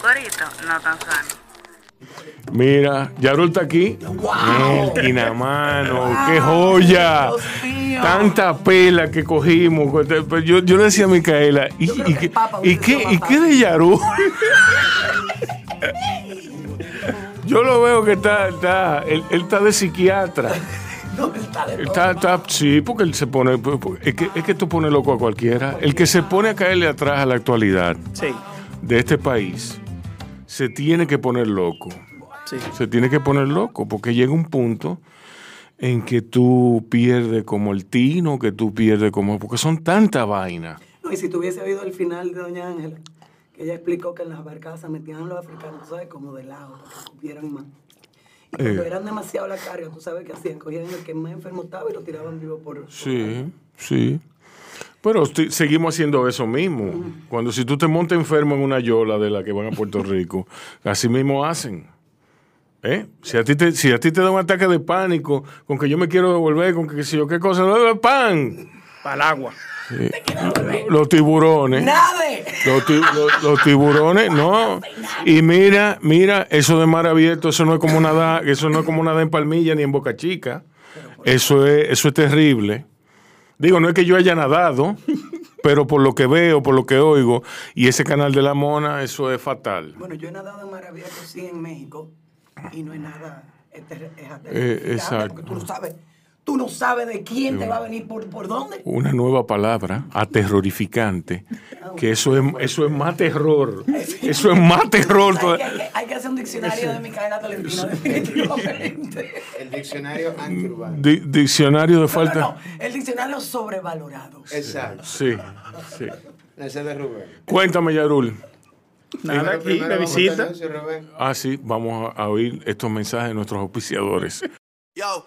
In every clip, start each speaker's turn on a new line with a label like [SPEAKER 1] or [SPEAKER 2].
[SPEAKER 1] corito no tan sano.
[SPEAKER 2] Mira, Yarul está aquí. Wow. mano, qué joya. Tanta pela que cogimos. Pues yo, yo le decía a Micaela, ¿y, y, qué, ¿y, qué, ¿y qué de Yarul? yo lo veo que está, está él, él está de psiquiatra. Está, está, sí, porque él se pone. Es que, es que esto pone loco a cualquiera. El que se pone a caerle atrás a la actualidad de este país se tiene que poner loco. Se tiene que poner loco porque llega un punto en que tú pierdes como el tino, que tú pierdes como. Porque son tanta vaina.
[SPEAKER 3] No, y si tuviese oído el final de Doña Ángela, que ella explicó que en las barcazas metían a los africanos, ¿sabes? Como de lado, para que más. Y cuando eh. eran demasiado la carga, tú sabes qué hacían, cogían el que más enfermo estaba y lo tiraban vivo por...
[SPEAKER 2] Sí, sí. Pero seguimos haciendo eso mismo. Cuando si tú te montas enfermo en una yola de la que van a Puerto Rico, así mismo hacen. ¿Eh? Si, a ti te, si a ti te da un ataque de pánico con que yo me quiero devolver, con que si yo qué cosa, no, pan.
[SPEAKER 4] Para el agua.
[SPEAKER 2] Los tiburones. Los, tiburones, no. Y mira, mira, eso de mar abierto, eso no es como nada, eso no es como nada en Palmilla ni en Boca Chica. Eso es, eso es terrible. Digo, no es que yo haya nadado, pero por lo que veo, por lo que oigo, y ese canal de la mona, eso es fatal.
[SPEAKER 3] Bueno, yo he nadado en mar abierto sí en México y no es nada. Es,
[SPEAKER 2] eh, exacto.
[SPEAKER 3] tú lo sabes Tú no sabes de quién te va a venir por, por dónde.
[SPEAKER 2] Una nueva palabra, aterrorificante, que eso es, eso es más terror. Eso es más terror.
[SPEAKER 3] Hay que, hacer un diccionario de Micaela Tolentino, definitivamente.
[SPEAKER 5] El diccionario antiurbano.
[SPEAKER 2] diccionario de falta. No,
[SPEAKER 3] el diccionario sobrevalorado.
[SPEAKER 5] Exacto.
[SPEAKER 2] Sí, sí.
[SPEAKER 5] Ese de Rubén.
[SPEAKER 2] Cuéntame, Yarul.
[SPEAKER 4] Nada, aquí, de visita.
[SPEAKER 2] Ah, sí, vamos a oír estos mensajes de nuestros auspiciadores.
[SPEAKER 6] Yo.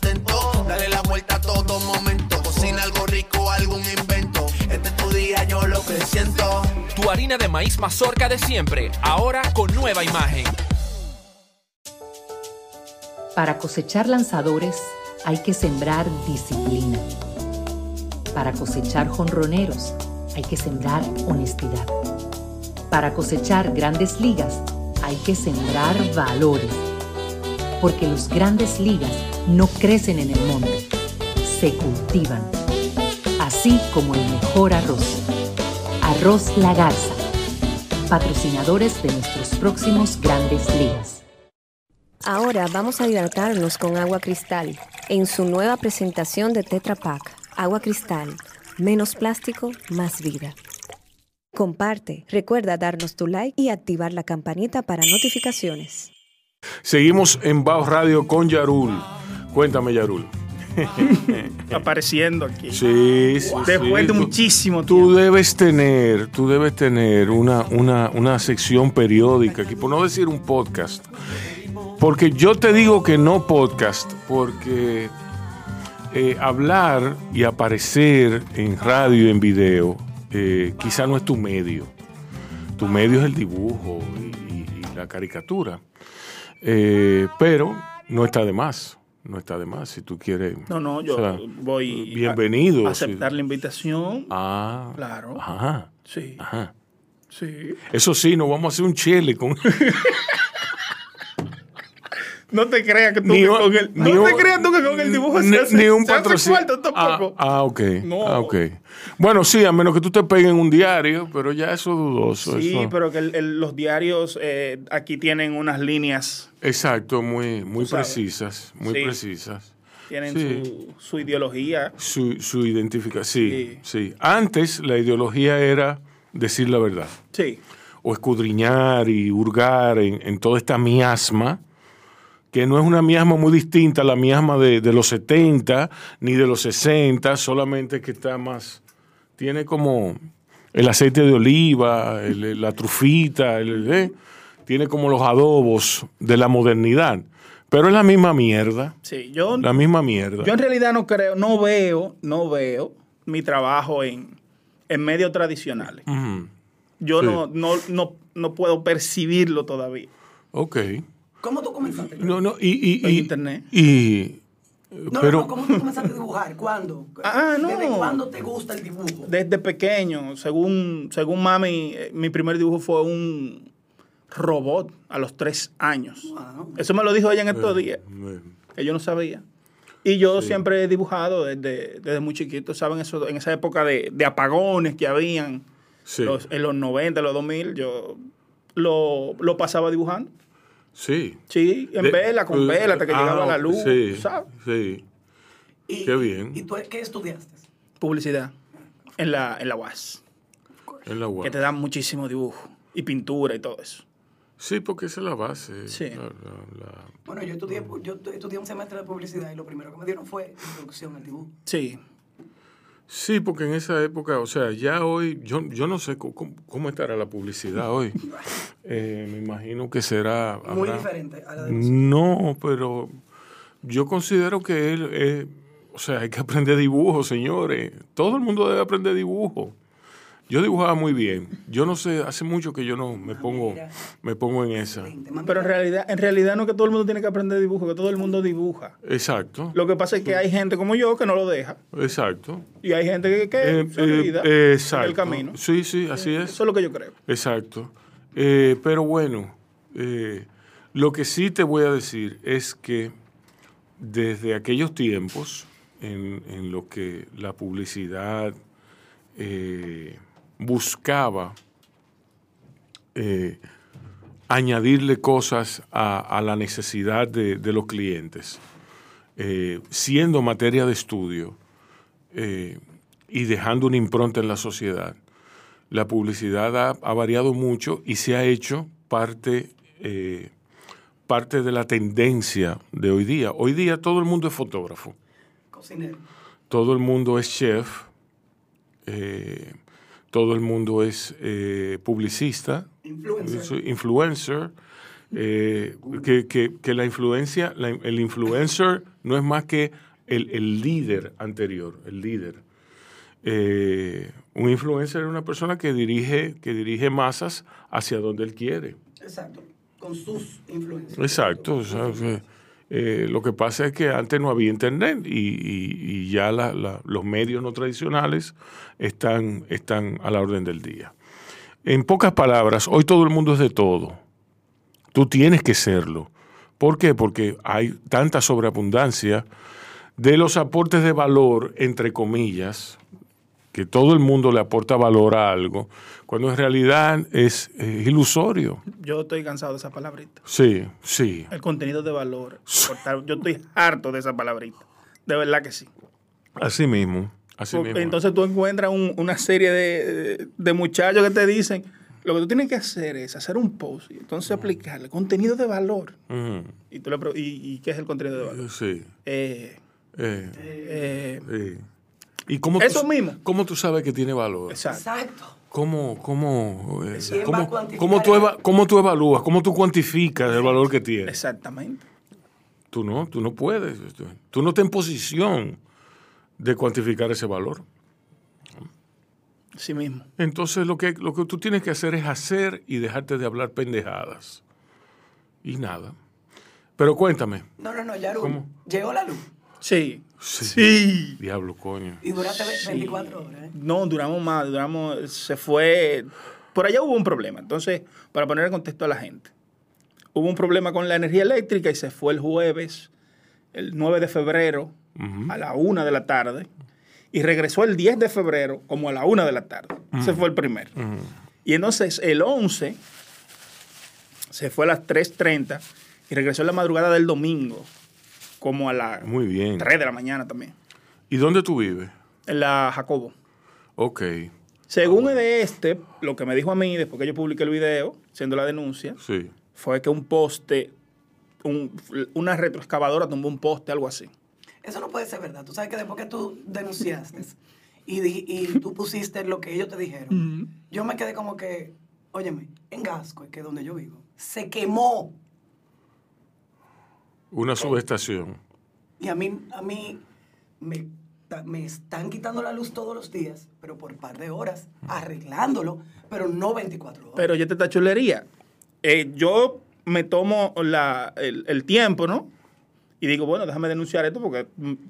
[SPEAKER 7] De maíz mazorca de siempre, ahora con nueva imagen.
[SPEAKER 8] Para cosechar lanzadores hay que sembrar disciplina. Para cosechar jonroneros hay que sembrar honestidad. Para cosechar grandes ligas hay que sembrar valores. Porque los grandes ligas no crecen en el monte, se cultivan así como el mejor arroz. Arroz La Garza, patrocinadores de nuestros próximos grandes ligas.
[SPEAKER 9] Ahora vamos a hidratarnos con agua cristal en su nueva presentación de Tetra Pak. Agua cristal, menos plástico, más vida. Comparte, recuerda darnos tu like y activar la campanita para notificaciones.
[SPEAKER 2] Seguimos en Bajo Radio con Yarul. Cuéntame, Yarul.
[SPEAKER 4] apareciendo aquí.
[SPEAKER 2] Sí, sí.
[SPEAKER 4] Después de muchísimo
[SPEAKER 2] tiempo. Tú debes tener, tú debes tener una, una, sección periódica, aquí, por no decir un podcast. Porque yo te digo que no podcast, porque eh, hablar y aparecer en radio y en video eh, quizá no es tu medio. Tu medio es el dibujo y, la caricatura. Eh, pero no está de más no está de más si tú quieres.
[SPEAKER 4] No, no, yo voy
[SPEAKER 2] bienvenido,
[SPEAKER 4] a aceptar la invitación.
[SPEAKER 2] Ah,
[SPEAKER 4] claro.
[SPEAKER 2] Ajá.
[SPEAKER 4] Sí.
[SPEAKER 2] Ajá.
[SPEAKER 4] Sí.
[SPEAKER 2] Eso sí, nos vamos a hacer un chile con
[SPEAKER 4] No te creas que tú que con el, no te creas tú que con el dibujo
[SPEAKER 2] ni,
[SPEAKER 4] se
[SPEAKER 2] ni un patrocinio. Ah, ah, ok. Ah, ok. Bueno, sí, a menos que tú te pegues en un diario, pero ya eso es dudoso.
[SPEAKER 4] Sí, pero que los diarios eh, aquí tienen unas líneas.
[SPEAKER 2] Exacto, muy, muy precisas, muy precisas.
[SPEAKER 4] Tienen su, su, ideología.
[SPEAKER 2] Su, su identificación, sí, sí, Antes la ideología era decir la verdad.
[SPEAKER 4] Sí.
[SPEAKER 2] O escudriñar y hurgar en, en toda esta miasma que no es una miasma muy distinta a la miasma de, los 70 ni de los 60, solamente que está más, tiene como el aceite de oliva, la trufita, el, ¿eh? tiene como los adobos de la modernidad. Pero es la misma mierda.
[SPEAKER 4] Sí, yo,
[SPEAKER 2] La misma mierda.
[SPEAKER 4] yo en realidad no creo, no veo, no veo mi trabajo en, en medios tradicionales. Yo
[SPEAKER 2] Sí.
[SPEAKER 4] no, no, no, no puedo percibirlo todavía.
[SPEAKER 2] Ok.
[SPEAKER 3] ¿Cómo tú comenzaste?
[SPEAKER 2] No, no, y, y,
[SPEAKER 4] internet.
[SPEAKER 2] Y,
[SPEAKER 3] No,
[SPEAKER 2] pero,
[SPEAKER 3] no, no, ¿cómo tú comenzaste a dibujar? ¿Cuándo?
[SPEAKER 4] Ah, no.
[SPEAKER 3] ¿Desde cuándo te gusta el dibujo?
[SPEAKER 4] Desde pequeño, según, según mami, eh, mi primer dibujo fue un robot a los tres años.
[SPEAKER 3] Wow.
[SPEAKER 4] Eso me lo dijo ella en estos días,
[SPEAKER 2] eh,
[SPEAKER 4] que yo no sabía. Y yo siempre he dibujado desde, desde muy chiquito, ¿saben? Eso, en esa época de, de apagones que habían,
[SPEAKER 2] sí,
[SPEAKER 4] los- en los 90, los 2000, yo lo, lo pasaba dibujando.
[SPEAKER 2] Sí.
[SPEAKER 4] Sí, en
[SPEAKER 2] De-
[SPEAKER 4] vela, con vela, hasta que
[SPEAKER 2] ah,
[SPEAKER 4] llegaba la luz,
[SPEAKER 2] Sí,
[SPEAKER 4] ¿sabes?
[SPEAKER 2] sí.
[SPEAKER 3] Y-
[SPEAKER 2] Qué bien.
[SPEAKER 3] ¿Y tú qué estudiaste?
[SPEAKER 4] Publicidad en la, en la UAS,
[SPEAKER 2] En la UAS.
[SPEAKER 4] que te dan muchísimo dibujo y pintura y todo eso.
[SPEAKER 2] Sí, porque esa es la base.
[SPEAKER 4] Sí.
[SPEAKER 2] la- la- la-
[SPEAKER 3] Bueno, yo estudié, yo estudié un semestre de publicidad y lo primero que me dieron fue introducción al dibujo.
[SPEAKER 4] Sí,
[SPEAKER 2] Sí, porque en esa época, o sea, ya hoy, yo, yo no sé cómo, cómo estará la publicidad hoy. Eh, me imagino que será...
[SPEAKER 3] Muy diferente a la de nosotros.
[SPEAKER 2] No, pero yo considero que él, eh, o sea, hay que aprender dibujo, señores. Todo el mundo debe aprender dibujo. Yo dibujaba muy bien. Yo no sé, hace mucho que yo no me pongo, me pongo en esa.
[SPEAKER 4] Pero en realidad, en realidad no es que todo el mundo tiene que aprender dibujo, que todo el mundo dibuja.
[SPEAKER 2] Exacto,
[SPEAKER 4] Lo que pasa es que hay gente como yo que no lo deja
[SPEAKER 2] exacto.
[SPEAKER 4] y hay gente que, que
[SPEAKER 2] Eh,
[SPEAKER 4] se
[SPEAKER 2] eh,
[SPEAKER 4] olvida
[SPEAKER 2] exacto.
[SPEAKER 4] en el camino.
[SPEAKER 2] Sí, sí, así es.
[SPEAKER 4] Eso es lo que yo creo.
[SPEAKER 2] Exacto. Eh, pero bueno, eh, lo que sí te voy a decir es que desde aquellos tiempos en, en los que la publicidad eh, buscaba eh, añadirle cosas a, a la necesidad de, de los clientes, eh, siendo materia de estudio eh, y dejando una impronta en la sociedad, la publicidad ha, ha variado mucho y se ha hecho parte, eh, parte de la tendencia de hoy día. Hoy día todo el mundo es fotógrafo,
[SPEAKER 3] cocinero.
[SPEAKER 2] todo el mundo es chef, eh, todo el mundo es eh, publicista,
[SPEAKER 3] Influencer.
[SPEAKER 2] influencer. eh, que, que- que la influencia, la- el influencer no es más que el, el líder anterior, el líder. Eh, un influencer es una persona que dirige, que dirige masas hacia donde él quiere.
[SPEAKER 3] Exacto. Con sus influencias.
[SPEAKER 2] Exacto. o sea, que, eh, lo que pasa es que antes no había internet y, ya los medios no tradicionales están, están a la orden del día. En pocas palabras, hoy todo el mundo es de todo. Tú tienes que serlo. ¿Por qué? Porque hay tanta sobreabundancia de los aportes de valor, entre comillas, que todo el mundo le aporta valor a algo, cuando en realidad es ilusorio.
[SPEAKER 4] Yo estoy cansado de esa palabrita.
[SPEAKER 2] Sí, sí.
[SPEAKER 4] El contenido de valor. aportar- Yo estoy harto de esa palabrita. De verdad que sí.
[SPEAKER 2] Así mismo. Así
[SPEAKER 4] Porque
[SPEAKER 2] mismo.
[SPEAKER 4] entonces tú encuentras un- una serie de, de muchachos que te dicen, lo que tú tienes que hacer es hacer un post y entonces aplicarle contenido de valor. Y, tú le y qué es el contenido de valor?
[SPEAKER 2] Sí.
[SPEAKER 4] Eh,
[SPEAKER 2] eh,
[SPEAKER 4] eh,
[SPEAKER 2] sí. ¿Y cómo
[SPEAKER 4] Eso
[SPEAKER 2] tú,
[SPEAKER 4] mismo.
[SPEAKER 2] ¿Cómo tú sabes que tiene valor?
[SPEAKER 4] exacto.
[SPEAKER 2] ¿Cómo, cómo, eh,
[SPEAKER 3] ¿Quién va a
[SPEAKER 2] cómo, tú eva- cómo tú evalúas? ¿Cómo tú cuantificas el valor que tiene?
[SPEAKER 4] Exactamente.
[SPEAKER 2] Tú no, tú no puedes. Tú- Tú no estás en posición de cuantificar ese valor.
[SPEAKER 4] Sí mismo.
[SPEAKER 2] Entonces lo que, lo que tú tienes que hacer es hacer y dejarte de hablar pendejadas. Y nada. Pero cuéntame.
[SPEAKER 3] No, no, no, ya
[SPEAKER 2] ¿Cómo?
[SPEAKER 3] llegó la luz.
[SPEAKER 4] Sí.
[SPEAKER 2] Sí.
[SPEAKER 4] Sí.
[SPEAKER 2] Diablo, coño.
[SPEAKER 3] Y duraste ve- 24 horas, ¿eh?
[SPEAKER 4] No, duramos más, duramos, se fue, por allá hubo un problema. Entonces, para poner en contexto a la gente, hubo un problema con la energía eléctrica y se fue el jueves, el 9 de febrero, a la 1 de la tarde, y regresó el 10 de febrero como a la 1 de la tarde. Ese fue el primero. Y entonces el 11 se fue a las 3.30 y regresó en la madrugada del domingo, como a las
[SPEAKER 2] Muy bien.
[SPEAKER 4] 3 de la mañana también,
[SPEAKER 2] ¿Y dónde tú vives?
[SPEAKER 4] en la Jacobo.
[SPEAKER 2] Ok,
[SPEAKER 4] Según de este, lo que me dijo a mí después que yo publiqué el video, siendo la denuncia,
[SPEAKER 2] sí.
[SPEAKER 4] fue que un poste, un- una retroexcavadora tumbó un poste, algo así.
[SPEAKER 3] Eso no puede ser verdad. Tú sabes que después que tú denunciaste y tú pusiste lo que ellos te dijeron, yo me quedé como que, óyeme, en Gasco, que es donde yo vivo, se quemó.
[SPEAKER 2] Una subestación.
[SPEAKER 3] Y a mí, a mí me, me están quitando la luz todos los días, pero por un par de horas, arreglándolo, pero no 24 horas.
[SPEAKER 4] Pero yo te esta chulería. Eh, yo me tomo la- el, el tiempo, ¿no? Y digo, bueno, déjame denunciar esto porque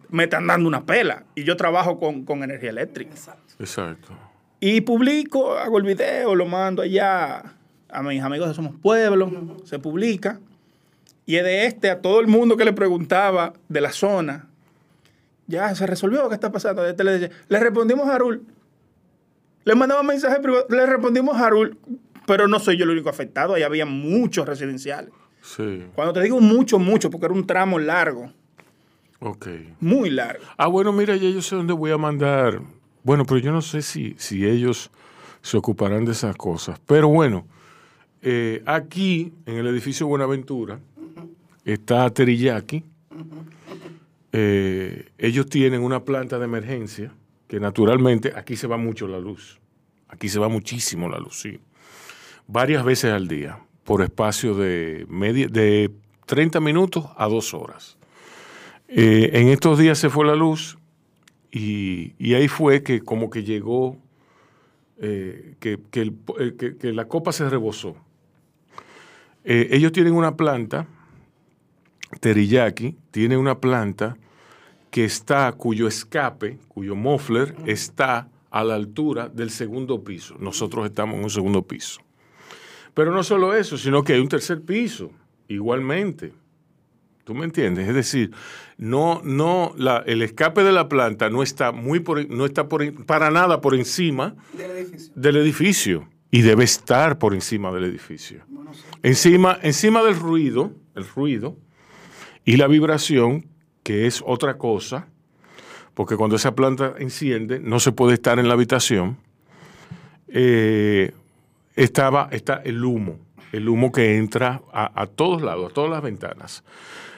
[SPEAKER 4] me están dando una pela. Y yo trabajo con, con energía eléctrica.
[SPEAKER 3] Exacto.
[SPEAKER 2] Exacto.
[SPEAKER 4] Y publico, hago el video, lo mando allá a mis amigos de Somos Pueblo, se publica. Y de este a todo el mundo que le preguntaba de la zona. Ya se resolvió, ¿qué está pasando? Este le, decía, le respondimos a Arul. Le mandaba mensaje privado, le respondimos a Arul, pero no soy yo el único afectado, ahí había muchos residenciales.
[SPEAKER 2] Sí.
[SPEAKER 4] Cuando te digo mucho, mucho, porque era un tramo largo,
[SPEAKER 2] Ok.
[SPEAKER 4] muy largo.
[SPEAKER 2] Ah, bueno, mira, ya yo sé dónde voy a mandar. Bueno, pero yo no sé si, si ellos se ocuparán de esas cosas. Pero bueno, eh, aquí, en el edificio Buenaventura, está Teriyaki. Eh, ellos tienen una planta de emergencia que naturalmente aquí se va mucho la luz. Aquí se va muchísimo la luz, sí. Varias veces al día, por espacio de, media, de 30 minutos a dos horas. Eh, en estos días se fue la luz y, y ahí fue que como que llegó, eh, que, que el- que- que la copa se rebosó. Ellos tienen una planta, Teriyaki, tiene una planta que está, cuyo escape, cuyo muffler está a la altura del segundo piso. Nosotros estamos en un segundo piso. Pero no solo eso, sino que hay un tercer piso, igualmente. ¿Tú me entiendes? Es decir, no, no, la- el escape de la planta no está muy por, no está por, para nada por encima
[SPEAKER 3] Del edificio.
[SPEAKER 2] del edificio y debe estar por encima del edificio. Encima, encima del ruido, el ruido y la vibración, que es otra cosa, porque cuando esa planta enciende no se puede estar en la habitación. eh, estaba está el humo, el humo que entra a, todos lados, a todas las ventanas.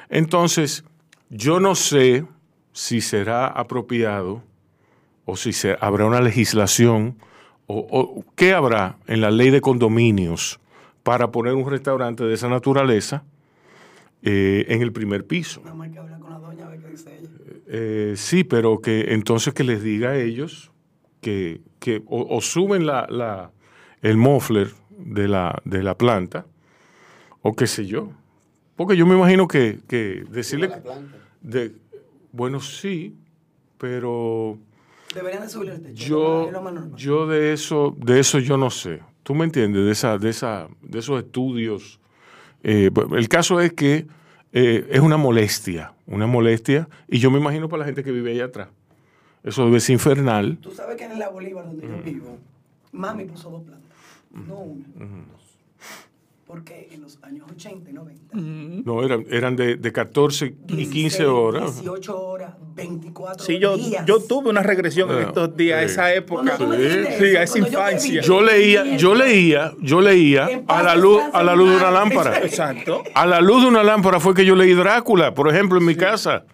[SPEAKER 2] Entonces, yo no sé si será apropiado o si se, habrá una legislación o qué habrá en la ley de condominios para poner un restaurante de esa naturaleza eh, en el primer piso.
[SPEAKER 3] Nada más hay que hablar con la doña a ver qué dice ella.
[SPEAKER 2] Eh, sí, pero que entonces que les diga a ellos que, que o, o suben la, la- el muffler de la, de la planta o qué sé yo. Porque yo me imagino que, que decirle...
[SPEAKER 5] la planta.
[SPEAKER 2] De, bueno, sí, pero
[SPEAKER 3] Deberían de subirle el techo.
[SPEAKER 2] yo,
[SPEAKER 3] lo más normal.
[SPEAKER 2] yo de eso, de eso yo no sé. ¿Tú me entiendes? De esa, de esa, de esos estudios. Eh, el caso es que eh, es una molestia, una molestia, y yo me imagino para la gente que vive allá atrás. Eso debe ser infernal.
[SPEAKER 3] Tú sabes que en la Bolívar, donde yo vivo, mami puso dos plantas. No una, dos. Porque en los años 80 y 90.
[SPEAKER 2] No, eran, eran de, de 14 y 15
[SPEAKER 3] 16,
[SPEAKER 2] horas.
[SPEAKER 3] 18 horas, 24
[SPEAKER 4] Sí, yo,
[SPEAKER 3] días.
[SPEAKER 4] yo tuve una regresión en
[SPEAKER 2] Ah,
[SPEAKER 4] estos días, a
[SPEAKER 2] sí.
[SPEAKER 4] esa época. Sí,
[SPEAKER 3] eso,
[SPEAKER 4] a esa
[SPEAKER 3] yo
[SPEAKER 4] infancia.
[SPEAKER 3] vi,
[SPEAKER 2] Yo leía, yo leía, yo leía a la luz, a la luz de una lámpara.
[SPEAKER 4] Exacto.
[SPEAKER 2] A la luz de una lámpara fue que yo leí Drácula, por ejemplo, en mi casa.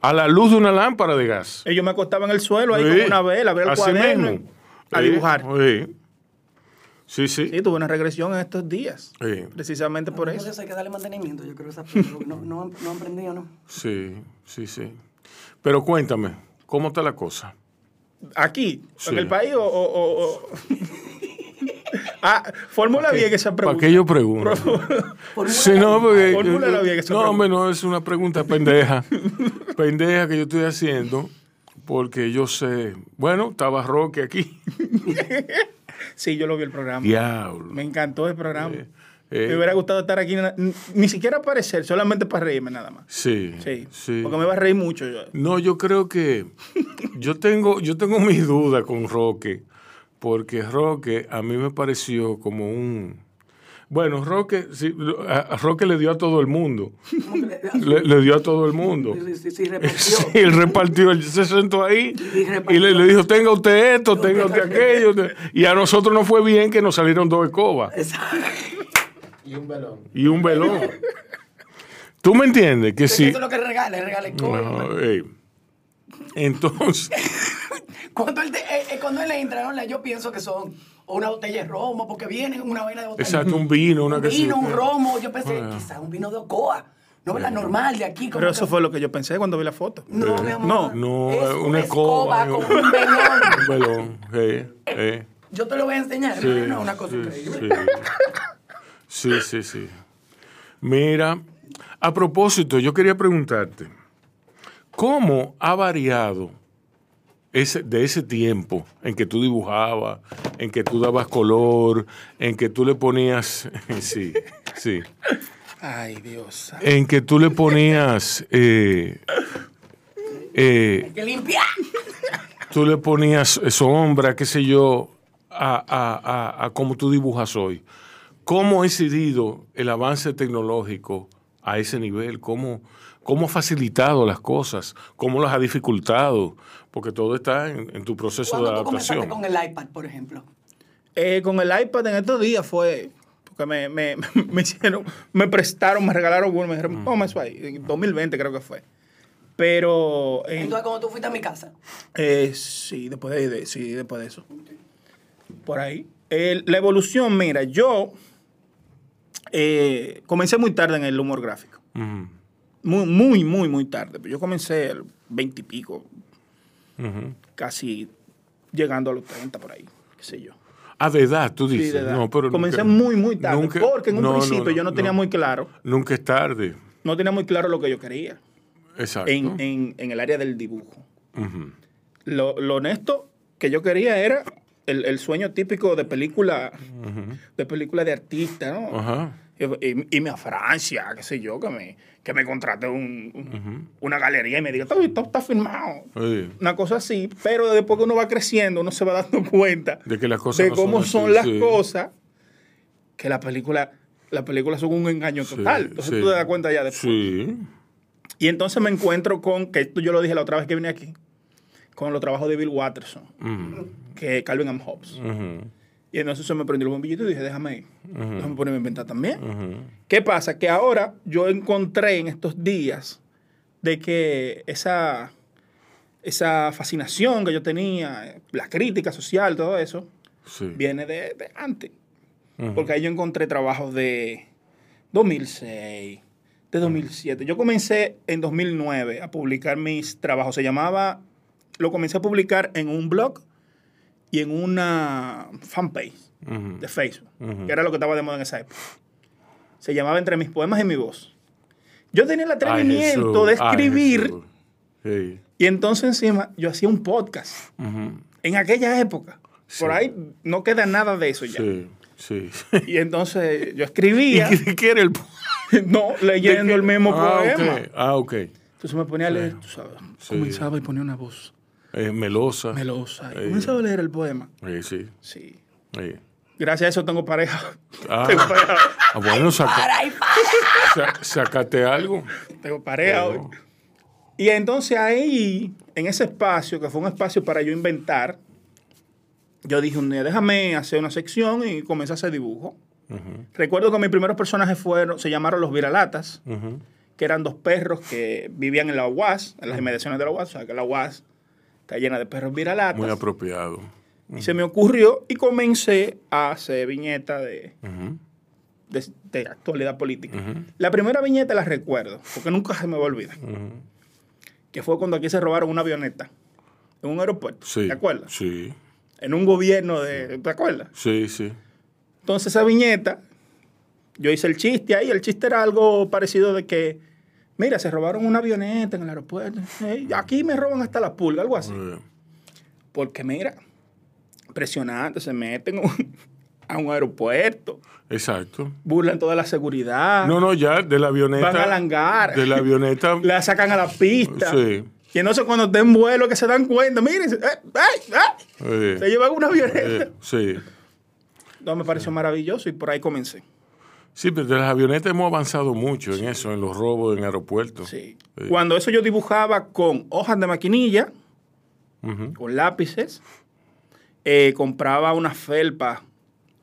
[SPEAKER 2] A la luz de una lámpara de gas.
[SPEAKER 4] Ellos me acostaban en el suelo ahí
[SPEAKER 2] Sí.
[SPEAKER 4] con una vela, a ver el
[SPEAKER 2] Así
[SPEAKER 4] cuaderno,
[SPEAKER 2] mismo.
[SPEAKER 4] a
[SPEAKER 2] Sí,
[SPEAKER 4] dibujar.
[SPEAKER 2] Sí, sí. sí.
[SPEAKER 4] Sí, tuve una regresión en estos días.
[SPEAKER 2] Sí.
[SPEAKER 4] Precisamente por eso.
[SPEAKER 3] eso hay que darle mantenimiento, yo creo, a esas no, no, han- no han prendido, ¿no?
[SPEAKER 2] Sí, sí, sí. Pero cuéntame, ¿cómo está la cosa?
[SPEAKER 4] Aquí,
[SPEAKER 2] Sí.
[SPEAKER 4] en el país o... o- ah, formula bien esa
[SPEAKER 2] ¿Para
[SPEAKER 4] pregunta.
[SPEAKER 2] qué yo pregunto? Sí, no, porque.
[SPEAKER 4] Formúlala bien esa
[SPEAKER 2] no,
[SPEAKER 4] pregunta.
[SPEAKER 2] hombre, no, es una pregunta pendeja. pendeja que yo estoy haciendo, porque yo sé. Bueno, estaba Roque aquí.
[SPEAKER 4] Sí, yo lo vi el programa.
[SPEAKER 2] Diablo.
[SPEAKER 4] Me encantó el programa.
[SPEAKER 2] eh.
[SPEAKER 4] me hubiera gustado estar aquí, ni siquiera aparecer, solamente para reírme nada más.
[SPEAKER 2] Sí,
[SPEAKER 4] Sí,
[SPEAKER 2] sí.
[SPEAKER 4] porque me va a reír mucho. yo.
[SPEAKER 2] No, yo creo que yo tengo, yo tengo mis dudas con Roque, porque Roque a mí me pareció como un bueno, Roque, sí, a Roque le dio a todo el mundo. Le, le dio a todo el mundo.
[SPEAKER 3] Sí, sí, sí, repartió.
[SPEAKER 2] Sí, él repartió, él se sentó ahí
[SPEAKER 3] Y
[SPEAKER 2] le, le dijo, tenga usted esto, tenga usted aquello. Y a nosotros nos fue bien que nos salieron dos escobas
[SPEAKER 3] Exacto.
[SPEAKER 5] Y un velón.
[SPEAKER 2] y un velón. ¿Tú me entiendes? Que sí.
[SPEAKER 3] Eso es lo que regala, regala el cobre.
[SPEAKER 2] No. Entonces,
[SPEAKER 3] Cuando él, te- eh, eh, cuando él le entra, ¿no? yo pienso que son una botella de romo, porque vienen una vaina de botella.
[SPEAKER 2] exacto, un vino, una
[SPEAKER 3] un
[SPEAKER 2] que sí.
[SPEAKER 3] vino, un romo. Yo pensé, quizás un vino de Ocoa. No, la normal de aquí. como
[SPEAKER 4] Pero
[SPEAKER 3] que-
[SPEAKER 4] eso fue lo que yo pensé cuando vi la foto.
[SPEAKER 3] No, mi amor.
[SPEAKER 2] No,
[SPEAKER 3] es
[SPEAKER 2] eh, una escoba.
[SPEAKER 3] con un velón.
[SPEAKER 2] Un velón. eh, eh.
[SPEAKER 3] Yo te lo voy a enseñar.
[SPEAKER 2] Sí,
[SPEAKER 3] no, una cosa
[SPEAKER 2] sí,
[SPEAKER 3] increíble.
[SPEAKER 2] sí. Sí, sí, sí. Mira, a propósito, yo quería preguntarte, ¿cómo ha variado ese, de ese tiempo en que tú dibujabas, en que tú dabas color, en que tú le ponías, sí, sí,
[SPEAKER 4] Ay, Dios.
[SPEAKER 2] en que tú le ponías, eh, eh,
[SPEAKER 3] Que limpiar.
[SPEAKER 2] tú le ponías sombra, qué sé yo, a, a, a, a cómo tú dibujas hoy. ¿Cómo ha incidido el avance tecnológico a ese nivel? ¿Cómo, cómo ha facilitado las cosas? ¿Cómo las ha dificultado? Porque todo está en, en tu proceso de
[SPEAKER 3] ¿Cuándo tú comenzaste
[SPEAKER 2] adaptación.
[SPEAKER 3] con el iPad, por ejemplo?
[SPEAKER 4] Eh, con el iPad en estos días fue. Porque me, me, me hicieron, me prestaron, me regalaron uno, me dijeron, toma eso ahí. En 2020 creo que fue. Pero. eh,
[SPEAKER 3] Entonces, cuando tú fuiste a mi casa,
[SPEAKER 4] eh, sí, después de, de- sí, después de eso. Por ahí. La evolución, mira, yo eh, comencé muy tarde en el humor gráfico. Muy, muy, muy, muy tarde. Yo comencé el 20 y pico, casi llegando a los 30 por ahí, qué sé yo.
[SPEAKER 2] Ah, de edad, tú
[SPEAKER 4] Sí,
[SPEAKER 2] dices.
[SPEAKER 4] de edad.
[SPEAKER 2] No, pero
[SPEAKER 4] Comencé
[SPEAKER 2] nunca-
[SPEAKER 4] muy, muy tarde.
[SPEAKER 2] nunca-
[SPEAKER 4] porque en un
[SPEAKER 2] no, no,
[SPEAKER 4] principio yo no tenía muy claro,
[SPEAKER 2] Nunca es tarde.
[SPEAKER 4] no tenía muy claro lo que yo quería
[SPEAKER 2] Exacto.
[SPEAKER 4] en, en- en el área del dibujo. Lo, lo honesto que yo quería era el, el sueño típico de película, de película de artista, ¿no?
[SPEAKER 2] Ajá.
[SPEAKER 4] Y, irme a Francia, qué sé yo, que me, que me contrate un- un- una galería y me diga, todo, está firmado.
[SPEAKER 2] Sí.
[SPEAKER 4] Una cosa así, pero después que uno va creciendo, uno se va dando cuenta
[SPEAKER 2] De que las cosas
[SPEAKER 4] de
[SPEAKER 2] no
[SPEAKER 4] cómo
[SPEAKER 2] son así,
[SPEAKER 4] las
[SPEAKER 2] sí.
[SPEAKER 4] cosas, que la película, la película son un engaño
[SPEAKER 2] Sí,
[SPEAKER 4] total. Entonces tú te das cuenta ya después.
[SPEAKER 2] Sí.
[SPEAKER 4] Y entonces me encuentro con, que esto yo lo dije la otra vez que vine aquí, con los trabajos de Bill Watterson,
[SPEAKER 2] Ujú,
[SPEAKER 4] que es Calvin and Hobbes.
[SPEAKER 2] ujú,
[SPEAKER 4] Y entonces se me prendió el bombillito y dije, déjame ir. Déjame ponerme a inventar también. ¿Qué pasa? Que ahora yo encontré en estos días de que esa, esa fascinación que yo tenía, la crítica social, todo eso,
[SPEAKER 2] Sí.
[SPEAKER 4] viene de, de antes. Porque ahí yo encontré trabajos de 2006, de 2007. Yo comencé en 2009 a publicar mis trabajos. Se llamaba, lo comencé a publicar en un blog y en una fanpage de Facebook, que era lo que estaba de moda en esa época. Se llamaba Entre mis poemas y mi voz. Yo tenía el atrevimiento de escribir.
[SPEAKER 2] Sí.
[SPEAKER 4] y entonces encima yo hacía un podcast en aquella época. Por ahí no queda nada de eso ya.
[SPEAKER 2] Sí. Sí.
[SPEAKER 4] Y entonces yo
[SPEAKER 2] ¿Y
[SPEAKER 4] escribía,
[SPEAKER 2] qué quiere el
[SPEAKER 4] no leyendo el mismo
[SPEAKER 2] ah,
[SPEAKER 4] poema.
[SPEAKER 2] ok. Ah, ok.
[SPEAKER 4] Entonces me ponía a leer, tú sabes. Comenzaba y ponía una voz
[SPEAKER 2] Eh, melosa.
[SPEAKER 4] melosa.
[SPEAKER 2] Sí.
[SPEAKER 4] comenzaba a leer el poema.
[SPEAKER 2] Sí, sí.
[SPEAKER 4] Sí.
[SPEAKER 2] sí.
[SPEAKER 4] Gracias a eso tengo pareja.
[SPEAKER 2] Ah,
[SPEAKER 4] tengo pareja.
[SPEAKER 2] ah, bueno, saca,
[SPEAKER 3] para
[SPEAKER 2] sa- sacate algo.
[SPEAKER 4] Tengo pareja hoy. Y entonces ahí, en ese espacio, que fue un espacio para yo inventar, yo dije un día, déjame hacer una sección y comencé a hacer dibujo. Recuerdo que mis primeros personajes fueron, se llamaron los viralatas, que eran dos perros que vivían en la UAS, en las inmediaciones de la UAS, o sea que la UAS está llena de perros viralatas.
[SPEAKER 2] Muy apropiado.
[SPEAKER 4] y se me ocurrió y comencé a hacer viñetas de, de, de actualidad política. La primera viñeta la recuerdo, porque nunca se me va a olvidar, que fue cuando aquí se robaron una avioneta en un aeropuerto.
[SPEAKER 2] Sí.
[SPEAKER 4] ¿Te acuerdas?
[SPEAKER 2] Sí.
[SPEAKER 4] En un gobierno de... ¿Te acuerdas?
[SPEAKER 2] Sí, sí.
[SPEAKER 4] Entonces esa viñeta, yo hice el chiste ahí, el chiste era algo parecido de que, mira, se robaron una avioneta en el aeropuerto, eh, aquí me roban hasta la pulga, algo así.
[SPEAKER 2] Eh,
[SPEAKER 4] Porque mira, impresionante, se meten un- a un aeropuerto,
[SPEAKER 2] Exacto.
[SPEAKER 4] burlan toda la seguridad,
[SPEAKER 2] No, no, ya de la avioneta.
[SPEAKER 4] van al hangar,
[SPEAKER 2] De la avioneta.
[SPEAKER 4] la sacan a la pista.
[SPEAKER 2] Sí.
[SPEAKER 4] Y entonces cuando estén en vuelo que se dan cuenta, miren, eh, ay,
[SPEAKER 2] eh,
[SPEAKER 4] se llevan una avioneta.
[SPEAKER 2] eh, sí.
[SPEAKER 4] No, me pareció maravilloso y por ahí comencé.
[SPEAKER 2] Sí, pero de las avionetas hemos avanzado mucho en eso, en los robos en aeropuertos.
[SPEAKER 4] Sí.
[SPEAKER 2] Sí.
[SPEAKER 4] Cuando eso yo dibujaba con hojas de maquinilla, con lápices, eh, compraba una felpa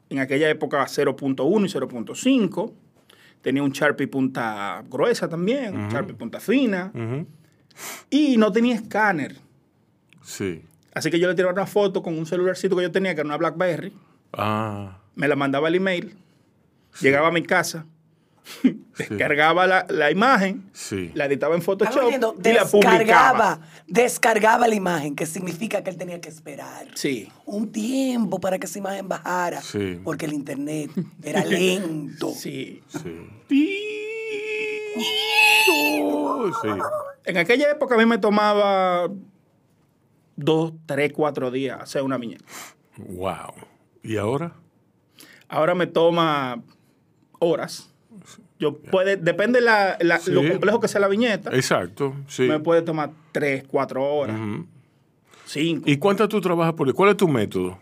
[SPEAKER 4] en aquella época 0.1 y 0.5, tenía un Sharpie punta gruesa también, un Sharpie punta fina, y no tenía escáner.
[SPEAKER 2] Sí.
[SPEAKER 4] Así que yo le tiraba una foto con un celularcito que yo tenía, que era una BlackBerry,
[SPEAKER 2] Ah,
[SPEAKER 4] me la mandaba al email, llegaba a mi casa, descargaba la, la imagen,
[SPEAKER 2] Sí.
[SPEAKER 4] la editaba en Photoshop
[SPEAKER 3] viendo,
[SPEAKER 4] y la publicaba.
[SPEAKER 3] descargaba, la imagen, que significa que él tenía que esperar
[SPEAKER 4] Sí.
[SPEAKER 3] un tiempo para que esa imagen bajara,
[SPEAKER 2] Sí.
[SPEAKER 3] porque el internet era lento.
[SPEAKER 4] Sí.
[SPEAKER 2] Sí. Sí.
[SPEAKER 4] En aquella época a mí me tomaba dos, tres, cuatro días hacer una viñeta.
[SPEAKER 2] Wow. ¿Y ahora?
[SPEAKER 4] Ahora me toma horas. Yo puede, depende la, la-
[SPEAKER 2] Sí.
[SPEAKER 4] lo complejo que sea la viñeta,
[SPEAKER 2] Exacto. Sí.
[SPEAKER 4] me puede tomar tres, cuatro horas,
[SPEAKER 2] Ujú.
[SPEAKER 4] cinco,
[SPEAKER 2] ¿Y cuánto tú trabajas por día? ¿Cuál es tu método?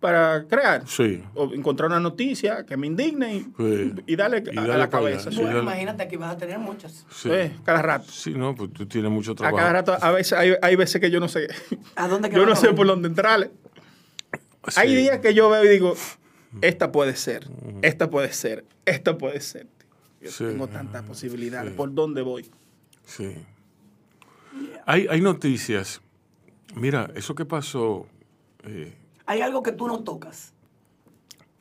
[SPEAKER 4] para crear.
[SPEAKER 2] Sí.
[SPEAKER 4] O encontrar una noticia que me indigne y,
[SPEAKER 2] Sí.
[SPEAKER 4] y darle,
[SPEAKER 2] Y
[SPEAKER 4] a, a la cabeza.
[SPEAKER 2] allá, sí.
[SPEAKER 3] Bueno,
[SPEAKER 2] dale.
[SPEAKER 3] imagínate que vas a tener muchas.
[SPEAKER 2] Sí.
[SPEAKER 4] Eh, cada rato.
[SPEAKER 2] Sí, no, pues tú tienes mucho
[SPEAKER 4] A
[SPEAKER 2] trabajo.
[SPEAKER 4] cada rato, a veces, hay, hay veces que yo no sé.
[SPEAKER 3] ¿A dónde
[SPEAKER 4] Yo no
[SPEAKER 3] a
[SPEAKER 4] sé por dónde entrarle.
[SPEAKER 2] Sí.
[SPEAKER 4] Hay días que yo veo y digo, esta puede ser, esta puede ser, esta puede ser. Yo
[SPEAKER 2] Sí.
[SPEAKER 4] tengo tantas posibilidades.
[SPEAKER 2] Sí.
[SPEAKER 4] ¿Por dónde voy?
[SPEAKER 2] Sí. Hay, hay noticias. Mira, eso que pasó, eh,
[SPEAKER 3] Hay algo que tú no tocas.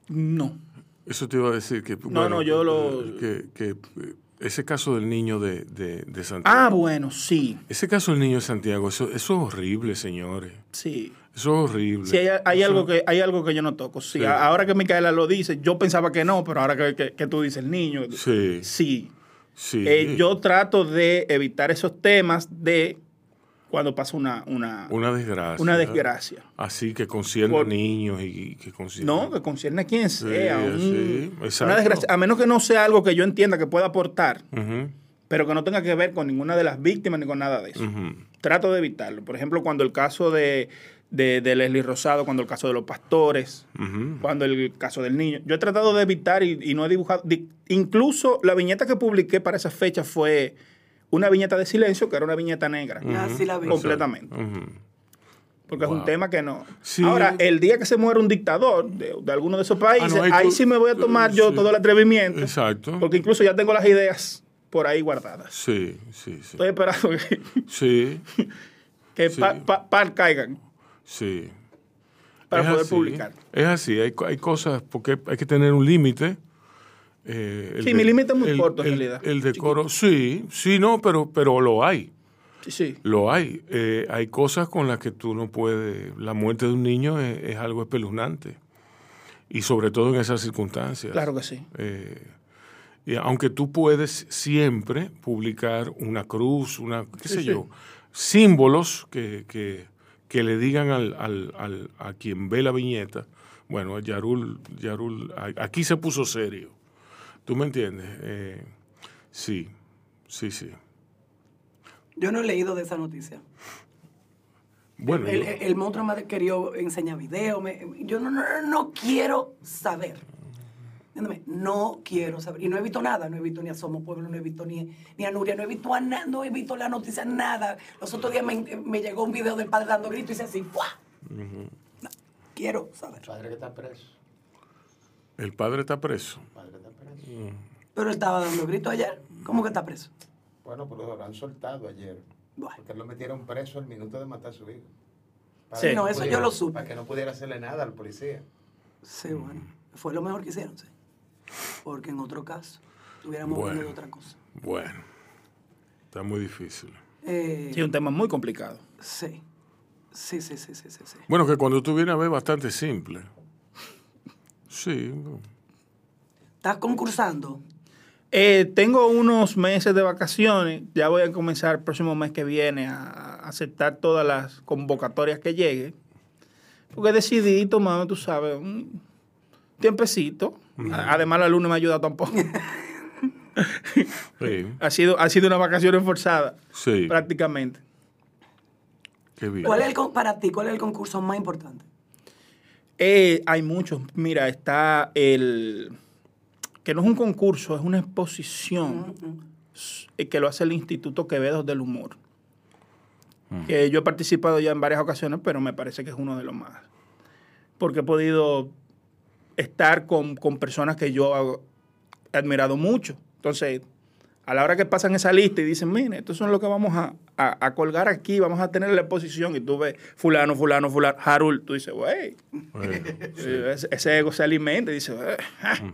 [SPEAKER 4] No.
[SPEAKER 2] eso te iba a decir que...
[SPEAKER 4] No, no, yo lo-
[SPEAKER 2] Que, que, eh, ese caso del niño de, de, de Santiago.
[SPEAKER 4] Ah, bueno, sí,
[SPEAKER 2] Ese caso del niño de Santiago, eso, eso es horrible, señores.
[SPEAKER 4] sí.
[SPEAKER 2] Eso es horrible.
[SPEAKER 4] Sí, hay, hay
[SPEAKER 2] Eso-
[SPEAKER 4] algo que, hay algo que yo no toco. Sí,
[SPEAKER 2] Sí.
[SPEAKER 4] a- ahora que Micaela lo dice, yo pensaba que no, pero ahora que, que- que tú dices el niño,
[SPEAKER 2] Sí,
[SPEAKER 4] sí.
[SPEAKER 2] sí.
[SPEAKER 4] Eh, yo trato de evitar esos temas de cuando pasa una, una,
[SPEAKER 2] Una desgracia.
[SPEAKER 4] una desgracia.
[SPEAKER 2] Así que concierne
[SPEAKER 4] Por-
[SPEAKER 2] a niños y que concierne...
[SPEAKER 4] No, que concierne a quien sea. un-
[SPEAKER 2] sí, exacto.
[SPEAKER 4] una desgracia. A menos que no sea algo que yo entienda que pueda aportar, pero que no tenga que ver con ninguna de las víctimas ni con nada de eso. Trato de evitarlo. Por ejemplo, cuando el caso de, de, de Leslie Rosado, cuando el caso de los pastores, cuando el caso del niño. Yo he tratado de evitar y, y no he dibujado. di- incluso la viñeta que publiqué para esa fecha fue una viñeta de silencio, que era una viñeta negra.
[SPEAKER 3] Ya sí la vi.
[SPEAKER 4] Completamente. Porque es un tema que no.
[SPEAKER 2] Sí.
[SPEAKER 4] Ahora, el día que se muere un dictador de, de alguno de esos países,
[SPEAKER 2] Ah, no, ahí
[SPEAKER 4] sí me voy a tomar yo
[SPEAKER 2] sí.
[SPEAKER 4] todo el atrevimiento.
[SPEAKER 2] Exacto.
[SPEAKER 4] Porque incluso ya tengo las ideas por ahí guardadas.
[SPEAKER 2] Sí, sí, sí.
[SPEAKER 4] Estoy esperando que,
[SPEAKER 2] Sí,
[SPEAKER 4] que
[SPEAKER 2] Sí.
[SPEAKER 4] pa- pa- par caigan
[SPEAKER 2] sí.
[SPEAKER 4] para
[SPEAKER 2] Es
[SPEAKER 4] poder
[SPEAKER 2] así,
[SPEAKER 4] publicar.
[SPEAKER 2] Es así, hay, hay cosas, porque hay que tener un límite. eh,
[SPEAKER 4] Sí,
[SPEAKER 2] de-
[SPEAKER 4] mi límite es muy
[SPEAKER 2] el-
[SPEAKER 4] corto, en
[SPEAKER 2] el-
[SPEAKER 4] realidad.
[SPEAKER 2] El decoro, sí, sí, no, pero, pero lo hay.
[SPEAKER 4] Sí, sí.
[SPEAKER 2] Lo hay. Eh, hay cosas con las que tú no puedes. La muerte de un niño es, es algo espeluznante. Y sobre todo en esas circunstancias.
[SPEAKER 4] Claro que sí.
[SPEAKER 2] Eh, y aunque tú puedes siempre publicar una cruz, una, qué
[SPEAKER 4] Sí,
[SPEAKER 2] sé yo, símbolos que, que, que le digan al, al- al- a quien ve la viñeta, bueno, Yarul, Yarul, aquí se puso serio. ¿Tú me entiendes? Eh, sí, sí, sí.
[SPEAKER 3] Yo no he leído de esa noticia.
[SPEAKER 2] Bueno,
[SPEAKER 3] el,
[SPEAKER 2] yo-
[SPEAKER 3] el- el monstruo me querido enseñar video. me- yo no, no, no quiero saber. Entiéndeme, No quiero saber. Y no he visto nada. No he visto ni a Somos Pueblo, no he visto ni, ni a Nuria, no he visto a na- no he visto la noticia, nada. Los otros días me, me llegó un video del padre dando gritos y dice así, ¡fuah! No, quiero saber.
[SPEAKER 5] El padre que está preso.
[SPEAKER 2] el padre está preso.
[SPEAKER 5] El padre está preso.
[SPEAKER 3] Pero él estaba dando gritos ayer. ¿Cómo que está preso?
[SPEAKER 5] Bueno, pues lo han soltado ayer.
[SPEAKER 3] Bueno.
[SPEAKER 5] Porque lo metieron preso al minuto de matar a su hijo.
[SPEAKER 4] Sí.
[SPEAKER 3] No, eso
[SPEAKER 5] pudiera-
[SPEAKER 3] yo lo supe.
[SPEAKER 5] Para que no pudiera hacerle nada al policía.
[SPEAKER 3] Sí, bueno. Fue lo mejor que hicieron, sí. Porque en otro caso, estuviéramos
[SPEAKER 2] Bueno.
[SPEAKER 3] de otra cosa.
[SPEAKER 2] Bueno, está muy difícil.
[SPEAKER 3] Eh,
[SPEAKER 4] Sí, un tema muy complicado.
[SPEAKER 3] sí. Sí, sí, sí, sí, sí.
[SPEAKER 2] Bueno, que cuando tú vienes a ver, bastante simple. Sí.
[SPEAKER 3] ¿Estás concursando?
[SPEAKER 4] Eh, tengo unos meses de vacaciones. Ya voy a comenzar el próximo mes que viene a, a aceptar todas las convocatorias que lleguen. Porque decidí tomar, tú sabes, un tiempecito. Además, la luna me ha ayudado tampoco.
[SPEAKER 2] Sí,
[SPEAKER 4] ha, sido, ha sido una vacaciones forzada,
[SPEAKER 2] sí.
[SPEAKER 4] prácticamente.
[SPEAKER 2] Qué bien.
[SPEAKER 3] ¿Cuál es el, con- para ti, cuál es el concurso más importante?
[SPEAKER 4] Eh, hay muchos. Mira, está el... Que no es un concurso, es una exposición eh, que lo hace el Instituto Quevedo del Humor. Que yo he participado ya en varias ocasiones, pero me parece que es uno de los más. Porque he podido estar con, con personas que yo he admirado mucho. Entonces, a la hora que pasan esa lista y dicen, mire, estos son los que vamos a, a- a colgar aquí, vamos a tener la exposición, y tú ves fulano, fulano, fulano, Harul, tú dices, güey,
[SPEAKER 2] Bueno,
[SPEAKER 4] ese, ese ego se alimenta y dice, "Eh, ah".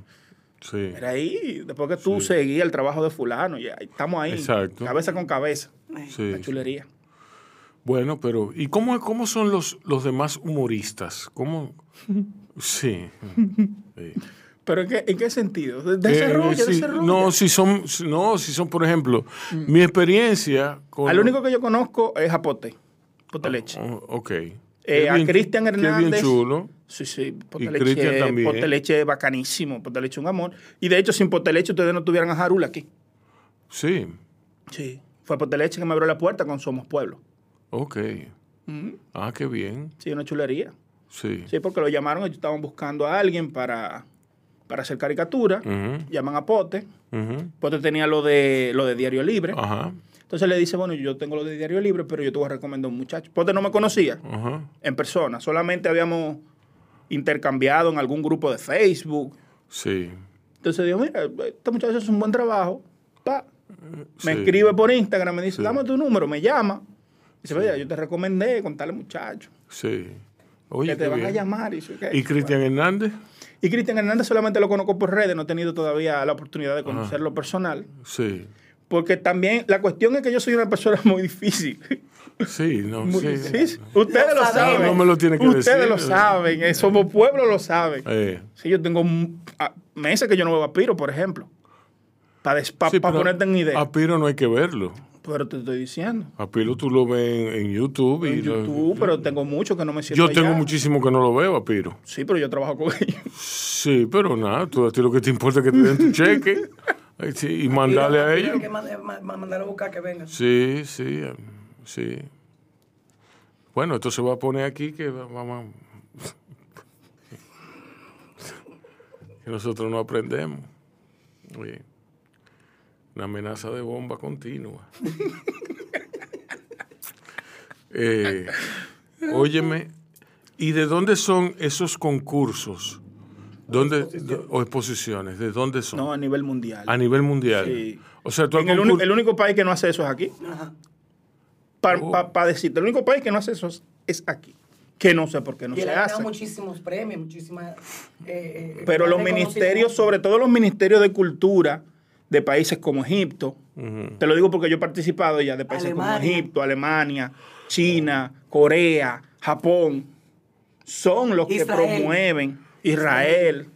[SPEAKER 2] Sí.
[SPEAKER 4] Era ahí, después que tú seguías el trabajo de fulano, y ahí estamos ahí,
[SPEAKER 2] Exacto.
[SPEAKER 4] cabeza con cabeza,
[SPEAKER 2] Sí.
[SPEAKER 4] la chulería.
[SPEAKER 2] Bueno, pero ¿y cómo, cómo son los, los demás humoristas? ¿Cómo? Sí. Sí.
[SPEAKER 4] ¿Pero en qué, en qué sentido? De-
[SPEAKER 2] Eh,
[SPEAKER 4] Desarrolla,
[SPEAKER 2] sí,
[SPEAKER 4] desarrolla.
[SPEAKER 2] No, si son, si- no, si son, por ejemplo, mi experiencia con...
[SPEAKER 4] Al único que yo conozco es a Pote, Pote Leche.
[SPEAKER 2] Oh, ok.
[SPEAKER 4] Eh,
[SPEAKER 2] Qué
[SPEAKER 4] a Cristian
[SPEAKER 2] qué
[SPEAKER 4] Hernández.
[SPEAKER 2] bien chulo.
[SPEAKER 4] Sí, sí, Pote
[SPEAKER 2] Y
[SPEAKER 4] Leche,
[SPEAKER 2] Cristian también.
[SPEAKER 4] Pote Leche es bacanísimo, Pote Leche es un amor. Y de hecho, sin Pote Leche ustedes no tuvieran a Jarul aquí.
[SPEAKER 2] Sí,
[SPEAKER 4] Sí. Fue Pote Leche que me abrió la puerta con Somos Pueblo.
[SPEAKER 2] ok. Ah, qué bien.
[SPEAKER 4] Sí, una chulería.
[SPEAKER 2] Sí.
[SPEAKER 4] Sí, porque lo llamaron, ellos estaban buscando a alguien para, para hacer caricatura. Llaman a Pote.
[SPEAKER 2] ujú.
[SPEAKER 4] Pote tenía lo de, lo de Diario Libre.
[SPEAKER 2] Ajá,
[SPEAKER 4] Entonces le dice, bueno, yo tengo lo de Diario Libre, pero yo te voy a recomendar un muchacho. Pote no me conocía
[SPEAKER 2] ajá.
[SPEAKER 4] en persona, solamente habíamos intercambiado en algún grupo de Facebook.
[SPEAKER 2] Sí.
[SPEAKER 4] Entonces dijo, mira, este muchacho hace un buen trabajo. Pa. Me
[SPEAKER 2] Sí.
[SPEAKER 4] escribe por Instagram, me dice,
[SPEAKER 2] Sí.
[SPEAKER 4] dame tu número, me llama. Dice, vaya, yo te recomendé con tal muchacho.
[SPEAKER 2] Sí. Oye,
[SPEAKER 4] que te van a llamar. Y, dice, "Ok".
[SPEAKER 2] ¿Y Cristian Hernández?
[SPEAKER 4] Y Cristian Hernández solamente lo conozco por redes, no he tenido todavía la oportunidad de conocerlo personal.
[SPEAKER 2] Sí.
[SPEAKER 4] Porque también la cuestión es que yo soy una persona muy difícil.
[SPEAKER 2] Sí, no,
[SPEAKER 4] Muy-
[SPEAKER 2] sí.
[SPEAKER 4] sí, sí. Ustedes
[SPEAKER 3] Lo
[SPEAKER 4] saben.
[SPEAKER 2] No me lo tiene que
[SPEAKER 4] Ustedes
[SPEAKER 2] decir.
[SPEAKER 4] lo saben. eh, Somos pueblo lo saben.
[SPEAKER 2] Eh,
[SPEAKER 4] Sí, yo tengo meses que yo no veo a Piro, por ejemplo. Para
[SPEAKER 2] sí, pero
[SPEAKER 4] ponerte en idea.
[SPEAKER 2] A Piro no hay que verlo.
[SPEAKER 4] Pero te estoy diciendo.
[SPEAKER 2] A Piro tú lo ves en, en YouTube. y
[SPEAKER 4] En
[SPEAKER 2] lo-
[SPEAKER 4] YouTube, pero tengo mucho que no me siento
[SPEAKER 2] yo tengo
[SPEAKER 4] allá.
[SPEAKER 2] muchísimo que no lo veo a Piro.
[SPEAKER 4] Sí, pero yo trabajo con ellos.
[SPEAKER 2] Sí, pero nada, tú a ti lo que te importa es que te den tu cheque sí, y mandarle a ellos.
[SPEAKER 3] que mand- ma- ma- mandarlo a buscar que vengan.
[SPEAKER 2] Sí, sí, sí. Bueno, esto se va a poner aquí que va- vamos a- que nosotros no aprendemos. Oye, una amenaza de bomba continua. Eh, óyeme, ¿y de dónde son esos concursos? ¿Dónde, o exposiciones? ¿De dónde son?
[SPEAKER 4] No, a nivel mundial.
[SPEAKER 2] A nivel mundial.
[SPEAKER 4] Sí.
[SPEAKER 2] O sea, tú has
[SPEAKER 4] En el, uni-
[SPEAKER 2] concur-
[SPEAKER 4] el único país que no hace eso es aquí.
[SPEAKER 3] Ajá.
[SPEAKER 4] Para
[SPEAKER 2] Oh.
[SPEAKER 4] decirte, el único país que no hace eso es, es aquí. Que no sé por qué no
[SPEAKER 3] y
[SPEAKER 4] se hace.
[SPEAKER 3] muchísimos premios, muchísimas. eh, eh,
[SPEAKER 4] Pero los ministerios, sobre todo los ministerios de cultura de países como Egipto, te lo digo porque yo he participado ya de países como. Egipto, Alemania, China, Corea, Japón, son los que promueven Israel.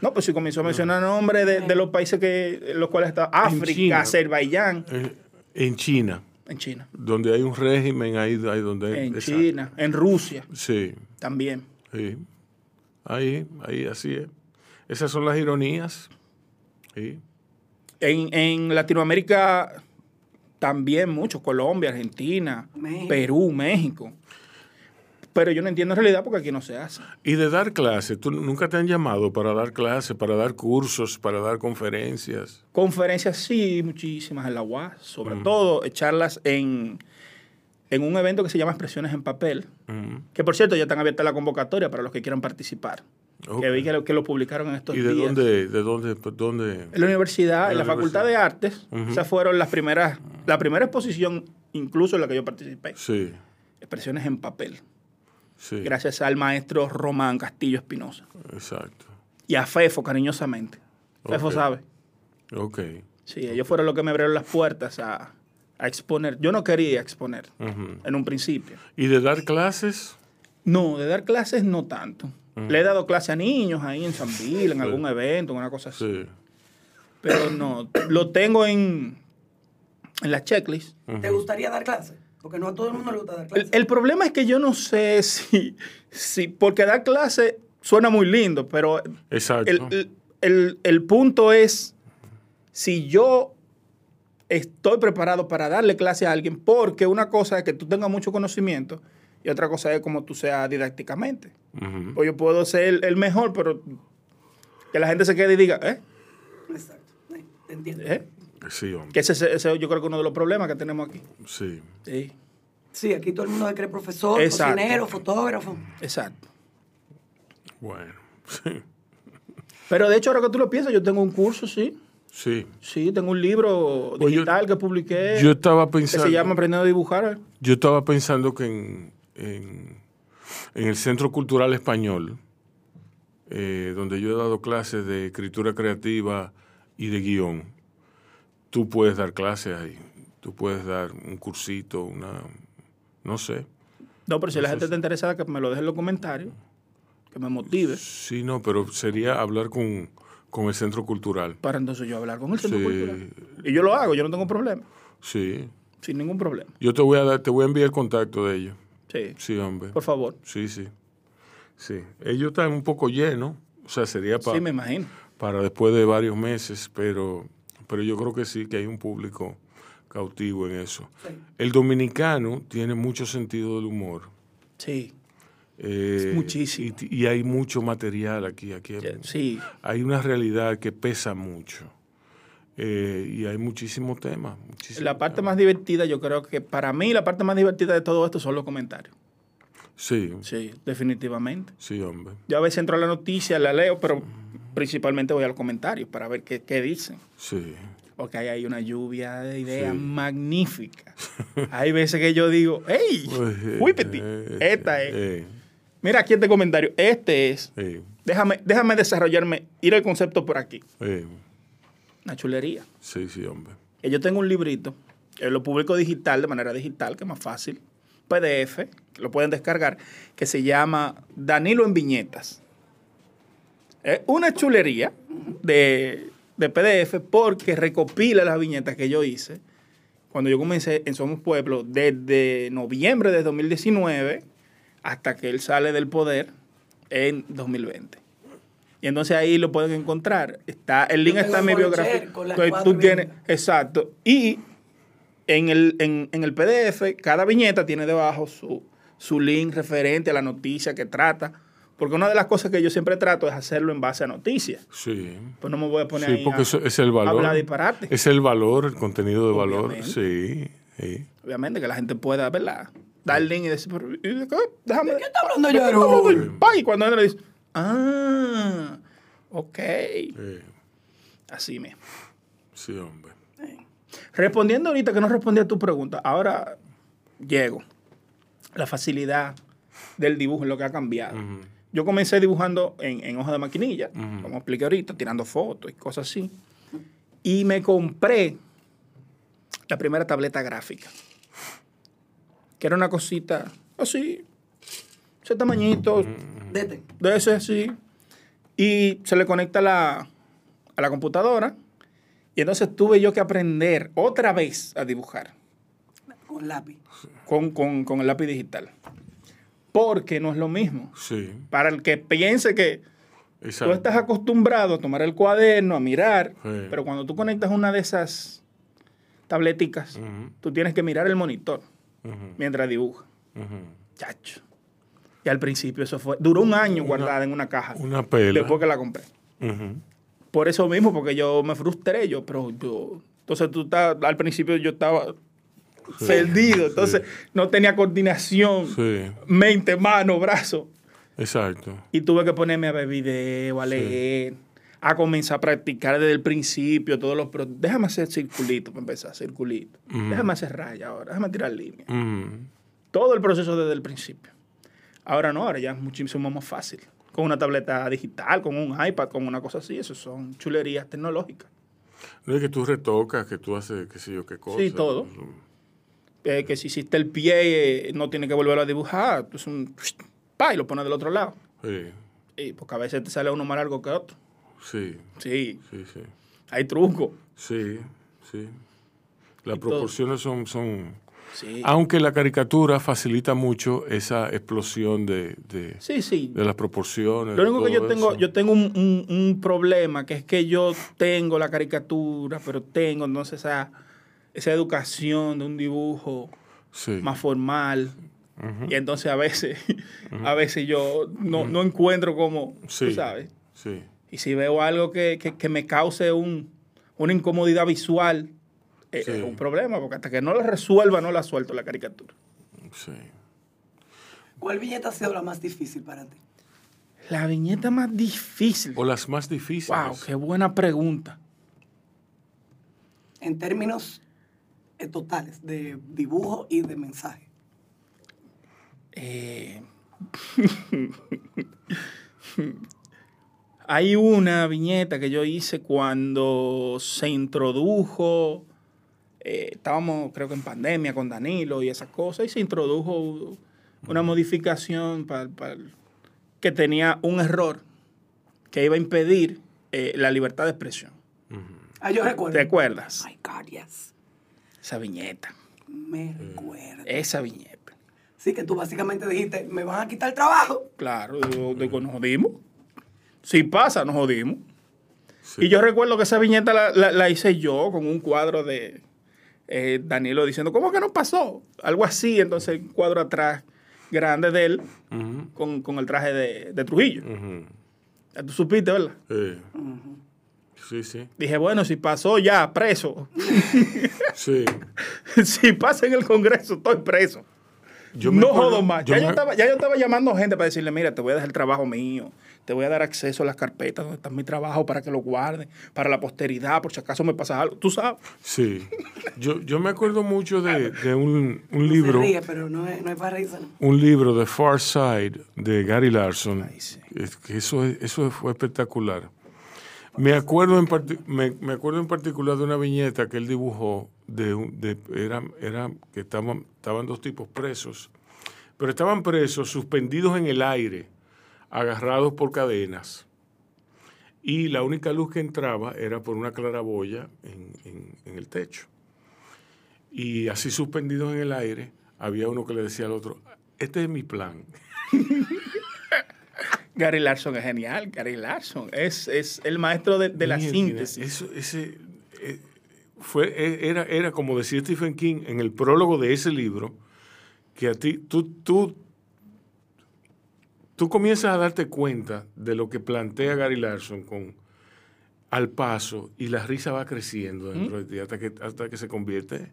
[SPEAKER 4] No, pues si comenzó a mencionar nombres de, de los países que en los cuales está África,
[SPEAKER 2] China.
[SPEAKER 4] Azerbaiyán,
[SPEAKER 2] en China,
[SPEAKER 4] en China,
[SPEAKER 2] donde hay un régimen, ahí, ahí donde...
[SPEAKER 4] en
[SPEAKER 2] exacto.
[SPEAKER 4] China, en Rusia
[SPEAKER 2] Sí,
[SPEAKER 4] también.
[SPEAKER 2] sí. Ahí, ahí, así es. Esas son las ironías. Sí.
[SPEAKER 4] En, en Latinoamérica también mucho, Colombia, Argentina,
[SPEAKER 3] México.
[SPEAKER 4] Perú, México. Pero yo no entiendo en realidad porque aquí no se hace.
[SPEAKER 2] Y de dar clases, ¿tú nunca te han llamado para dar clases, para dar cursos, para dar conferencias?
[SPEAKER 4] Conferencias sí, muchísimas en la UAS, sobre todo eh, charlas en, en un evento que se llama Expresiones en Papel,
[SPEAKER 2] Mm.
[SPEAKER 4] que por cierto ya están abiertas la convocatoria para los que quieran participar. Que vi que lo, que lo publicaron en estos
[SPEAKER 2] ¿Y de
[SPEAKER 4] días.
[SPEAKER 2] dónde, de dónde, dónde?
[SPEAKER 4] En la universidad,
[SPEAKER 2] En la
[SPEAKER 4] la Facultad de Artes, esas fueron las primeras, la primera exposición, incluso en la que yo participé.
[SPEAKER 2] Sí,
[SPEAKER 4] Expresiones en papel.
[SPEAKER 2] sí.
[SPEAKER 4] gracias al maestro Román Castillo Espinosa.
[SPEAKER 2] Exacto.
[SPEAKER 4] Y a Fefo, cariñosamente. Fefo sabe.
[SPEAKER 2] Ok.
[SPEAKER 4] Sí, ellos fueron los que me abrieron las puertas a, a exponer. Yo no quería exponer en un principio.
[SPEAKER 2] ¿Y de dar clases?
[SPEAKER 4] No, de dar clases no tanto. Le he dado clase a niños ahí en San Bill, en algún evento, en una cosa así.
[SPEAKER 2] Sí.
[SPEAKER 4] Pero no, lo tengo en, en la checklist.
[SPEAKER 3] ¿Te gustaría dar clases? Porque no a todo el mundo le gusta dar
[SPEAKER 4] El,
[SPEAKER 3] clases.
[SPEAKER 4] el problema es que yo no sé si, si porque dar clase suena muy lindo, pero
[SPEAKER 2] Exacto.
[SPEAKER 4] el, el- el- el punto es si yo estoy preparado para darle clase a alguien, porque una cosa es que tú tengas mucho conocimiento y otra cosa es como tú seas didácticamente.
[SPEAKER 2] Ujú.
[SPEAKER 4] O yo puedo ser el, el mejor, pero que la gente se quede y diga, ¿eh?
[SPEAKER 3] Exacto. Eh, entiendo.
[SPEAKER 4] ¿Eh?
[SPEAKER 2] Sí, hombre.
[SPEAKER 4] Que ese, ese- ese yo creo que uno de los problemas que tenemos aquí.
[SPEAKER 2] Sí.
[SPEAKER 4] Sí,
[SPEAKER 3] Sí, aquí todo el mundo se cree profesor,
[SPEAKER 4] Exacto.
[SPEAKER 3] cocinero, fotógrafo.
[SPEAKER 4] exacto.
[SPEAKER 2] Bueno. Sí.
[SPEAKER 4] Pero de hecho, ahora que tú lo piensas, yo tengo un curso, sí.
[SPEAKER 2] Sí.
[SPEAKER 4] Sí, tengo un libro
[SPEAKER 2] Pues yo-
[SPEAKER 4] digital que publiqué
[SPEAKER 2] Yo estaba
[SPEAKER 4] que
[SPEAKER 2] pensando.
[SPEAKER 4] se llama Aprendiendo a dibujar.
[SPEAKER 2] Yo estaba pensando que en, en, en el Centro Cultural Español eh, donde yo he dado clases de escritura creativa y de guion, tú puedes dar clases ahí. Tú puedes dar un cursito, una, no sé.
[SPEAKER 4] No, pero si la gente está interesada, que me lo deje en los comentarios, que me motive,
[SPEAKER 2] Sí, no, pero sería hablar con, con el centro cultural.
[SPEAKER 4] para entonces yo hablar con el centro
[SPEAKER 2] Sí.
[SPEAKER 4] cultural. Y yo lo hago, yo no tengo problema,
[SPEAKER 2] Sí.
[SPEAKER 4] sin ningún problema.
[SPEAKER 2] Yo te voy a dar, te voy a enviar el contacto de ellos.
[SPEAKER 4] Sí,
[SPEAKER 2] Sí, hombre.
[SPEAKER 4] por favor.
[SPEAKER 2] Sí, sí. Sí. Ellos están un poco llenos. O sea, sería pa-
[SPEAKER 4] Sí, me imagino.
[SPEAKER 2] para después de varios meses, pero, pero yo creo que sí, que hay un público cautivo en eso. El dominicano tiene mucho sentido del humor.
[SPEAKER 4] Sí,
[SPEAKER 2] eh,
[SPEAKER 4] muchísimo.
[SPEAKER 2] Y, y hay mucho material aquí. aquí hay,
[SPEAKER 4] sí.
[SPEAKER 2] hay una realidad que pesa mucho. Eh, y hay muchísimos temas. muchísimos
[SPEAKER 4] La parte más divertida, yo creo que para mí la parte más divertida de todo esto son los comentarios.
[SPEAKER 2] Sí,
[SPEAKER 4] Sí, definitivamente.
[SPEAKER 2] sí, hombre.
[SPEAKER 4] Yo a veces entro a la noticia, la leo, pero principalmente voy a los comentarios para ver qué, qué dicen.
[SPEAKER 2] Sí.
[SPEAKER 4] Porque hay ahí una lluvia de ideas
[SPEAKER 2] Sí.
[SPEAKER 4] magníficas. hay veces que yo digo, ¡hey!
[SPEAKER 2] Pues,
[SPEAKER 4] ¡Whippity!
[SPEAKER 2] eh,
[SPEAKER 4] Esta es.
[SPEAKER 2] eh,
[SPEAKER 4] Mira aquí este comentario. Este es.
[SPEAKER 2] eh,
[SPEAKER 4] Déjame, déjame desarrollarme, ir al concepto por aquí.
[SPEAKER 2] Eh.
[SPEAKER 4] Una chulería.
[SPEAKER 2] Sí, sí, hombre.
[SPEAKER 4] Que Yo tengo un librito, que lo publico digital, de manera digital, que es más fácil. PDF, que lo pueden descargar, que se llama Danilo en Viñetas. Es una chulería de, de PDF porque recopila las viñetas que yo hice cuando yo comencé en Somos Pueblo desde noviembre de 2019 hasta que él sale del poder en 2020. Y entonces ahí lo pueden encontrar. Está, el link está en mi biografía. Tú tienes, exacto. Y en el, en, en el PDF, cada viñeta tiene debajo su, su link referente a la noticia que trata. Porque una de las cosas que yo siempre trato es hacerlo en base a noticias.
[SPEAKER 2] Sí.
[SPEAKER 4] Pues no me voy a poner
[SPEAKER 2] Sí,
[SPEAKER 4] ahí
[SPEAKER 2] porque
[SPEAKER 4] a-
[SPEAKER 2] eso es el
[SPEAKER 4] a
[SPEAKER 2] valor.
[SPEAKER 4] hablar disparate.
[SPEAKER 2] Es el valor, el contenido de valor. Sí, sí.
[SPEAKER 4] Obviamente que la gente pueda, ¿verdad? Dar el link y decir, pero, ¿y de qué? déjame.
[SPEAKER 3] ¿De qué está hablando
[SPEAKER 4] ¿de qué está
[SPEAKER 3] Yaru?
[SPEAKER 4] hablando el pai? Y cuando le dice, ah, ok. Así mismo.
[SPEAKER 2] sí, hombre.
[SPEAKER 4] Respondiendo ahorita que no respondí a tu pregunta, ahora llego. La facilidad del dibujo es lo que ha cambiado. Yo comencé dibujando en, en hoja de maquinilla, como expliqué ahorita, tirando fotos y cosas así. Y me compré la primera tableta gráfica, que era una cosita así, ese tamañito,
[SPEAKER 3] Dete.
[SPEAKER 4] de ese así, y se le conecta a la, a la computadora. Y entonces tuve yo que aprender otra vez a dibujar
[SPEAKER 3] Con lápiz.
[SPEAKER 4] con, con- con el lápiz digital. Porque no es lo mismo.
[SPEAKER 2] Sí,
[SPEAKER 4] Para el que piense que tú estás acostumbrado a tomar el cuaderno, a mirar,
[SPEAKER 2] Sí.
[SPEAKER 4] pero cuando tú conectas una de esas tableticas, tú tienes que mirar el monitor mientras dibujas.
[SPEAKER 2] ujú.
[SPEAKER 4] Chacho. Y al principio eso fue, duró un año guardada en una caja.
[SPEAKER 2] Una pela.
[SPEAKER 4] Después que la compré. Por eso mismo, porque yo me frustré, yo, pero yo. Entonces tú estás, al principio yo estaba perdido, entonces no tenía coordinación,
[SPEAKER 2] Sí,
[SPEAKER 4] mente, mano, brazo.
[SPEAKER 2] exacto.
[SPEAKER 4] Y tuve que ponerme a ver video, a leer, a comenzar a practicar desde el principio todos los. pro- Déjame hacer circulito para empezar, circulito. Déjame hacer raya ahora, déjame tirar línea. Todo el proceso desde el principio. Ahora no, ahora ya es muchísimo más fácil. Con una tableta digital, con un iPad, con una cosa así, eso son chulerías tecnológicas.
[SPEAKER 2] No es que tú retocas, que tú haces qué sé yo qué cosa.
[SPEAKER 4] Sí, todo. Eh, que si hiciste el pie, eh, no tiene que volverlo a dibujar. Es un. Pa, y lo pones del otro lado.
[SPEAKER 2] Sí,
[SPEAKER 4] Y porque a veces te sale uno más largo que otro.
[SPEAKER 2] sí,
[SPEAKER 4] Sí,
[SPEAKER 2] sí, sí.
[SPEAKER 4] hay trucos.
[SPEAKER 2] Sí, sí. Las
[SPEAKER 4] Y todo.
[SPEAKER 2] proporciones son, son...
[SPEAKER 4] Sí.
[SPEAKER 2] Aunque la caricatura facilita mucho esa explosión de, de,
[SPEAKER 4] sí, sí.
[SPEAKER 2] de las proporciones.
[SPEAKER 4] Lo único que yo tengo, yo tengo un, un- un problema, que es que yo tengo la caricatura, pero tengo entonces esa, esa educación de un dibujo más formal. Y entonces a veces, a veces yo no, no encuentro como, tú sabes.
[SPEAKER 2] Sí,
[SPEAKER 4] Y si veo algo que, que- que me cause un, una incomodidad visual, eh,
[SPEAKER 2] Sí.
[SPEAKER 4] es un problema, porque hasta que no la resuelva, no la suelto la caricatura.
[SPEAKER 2] sí.
[SPEAKER 3] ¿Cuál viñeta ha sido la más difícil para ti?
[SPEAKER 4] La viñeta más difícil.
[SPEAKER 2] O las más difíciles.
[SPEAKER 4] Wow, qué buena pregunta.
[SPEAKER 3] En términos eh, totales de dibujo y de mensaje.
[SPEAKER 4] Eh, Hay una viñeta que yo hice cuando se introdujo, eh, estábamos creo que en pandemia con Danilo y esas cosas, y se introdujo una modificación para, que tenía un error que iba a impedir eh, la libertad de expresión.
[SPEAKER 3] Ah, yo recuerdo.
[SPEAKER 4] ¿Te acuerdas?
[SPEAKER 3] My God, yes.
[SPEAKER 4] Esa viñeta,
[SPEAKER 3] Me recuerdo.
[SPEAKER 4] esa viñeta.
[SPEAKER 3] Sí, que tú básicamente dijiste, me van a quitar el trabajo.
[SPEAKER 4] Claro, digo, digo, nos jodimos. Si pasa, nos jodimos.
[SPEAKER 2] Sí.
[SPEAKER 4] Y yo recuerdo que esa viñeta la, la- la hice yo con un cuadro de eh, Danilo diciendo, ¿cómo que no pasó? Algo así, entonces un cuadro atrás grande de él con, con el traje de, de Trujillo. Tú supiste, ¿verdad?
[SPEAKER 2] Sí, sí.
[SPEAKER 4] Dije, bueno, si pasó ya, preso.
[SPEAKER 2] Sí.
[SPEAKER 4] si pasa en el Congreso, estoy preso.
[SPEAKER 2] Yo
[SPEAKER 4] no
[SPEAKER 2] acuerdo-
[SPEAKER 4] jodo más.
[SPEAKER 2] yo
[SPEAKER 4] Ya yo, estaba, ya yo estaba llamando gente para decirle, mira, te voy a dejar el trabajo mío, te voy a dar acceso a las carpetas donde está mi trabajo para que lo guarden, para la posteridad, por si acaso me pasa algo. Tú sabes.
[SPEAKER 2] Sí. Yo, yo me acuerdo mucho de, de un, un
[SPEAKER 3] Se
[SPEAKER 2] libro.
[SPEAKER 3] ríe, pero no es, no es para reírse. no.
[SPEAKER 2] un libro de Far Side de Gary Larson.
[SPEAKER 4] Ay, sí.
[SPEAKER 2] Es que eso, es- eso fue espectacular. Me acuerdo, en parti- me, me acuerdo en particular de una viñeta que él dibujó de, un- de era, era que estaban, estaban dos tipos presos, pero estaban presos suspendidos en el aire, agarrados por cadenas. Y la única luz que entraba era por una claraboya en, en- en el techo. Y así suspendidos en el aire, había uno que le decía al otro, este es mi plan.
[SPEAKER 4] Gary Larson es genial. Gary Larson es, es el maestro de, de la síntesis.
[SPEAKER 2] Eso, ese, eh, fue, eh, era, era como decía Stephen King en el prólogo de ese libro, que a ti, tú, tú, tú comienzas a darte cuenta de lo que plantea Gary Larson con al paso y la risa va creciendo dentro de ti hasta que, hasta que se convierte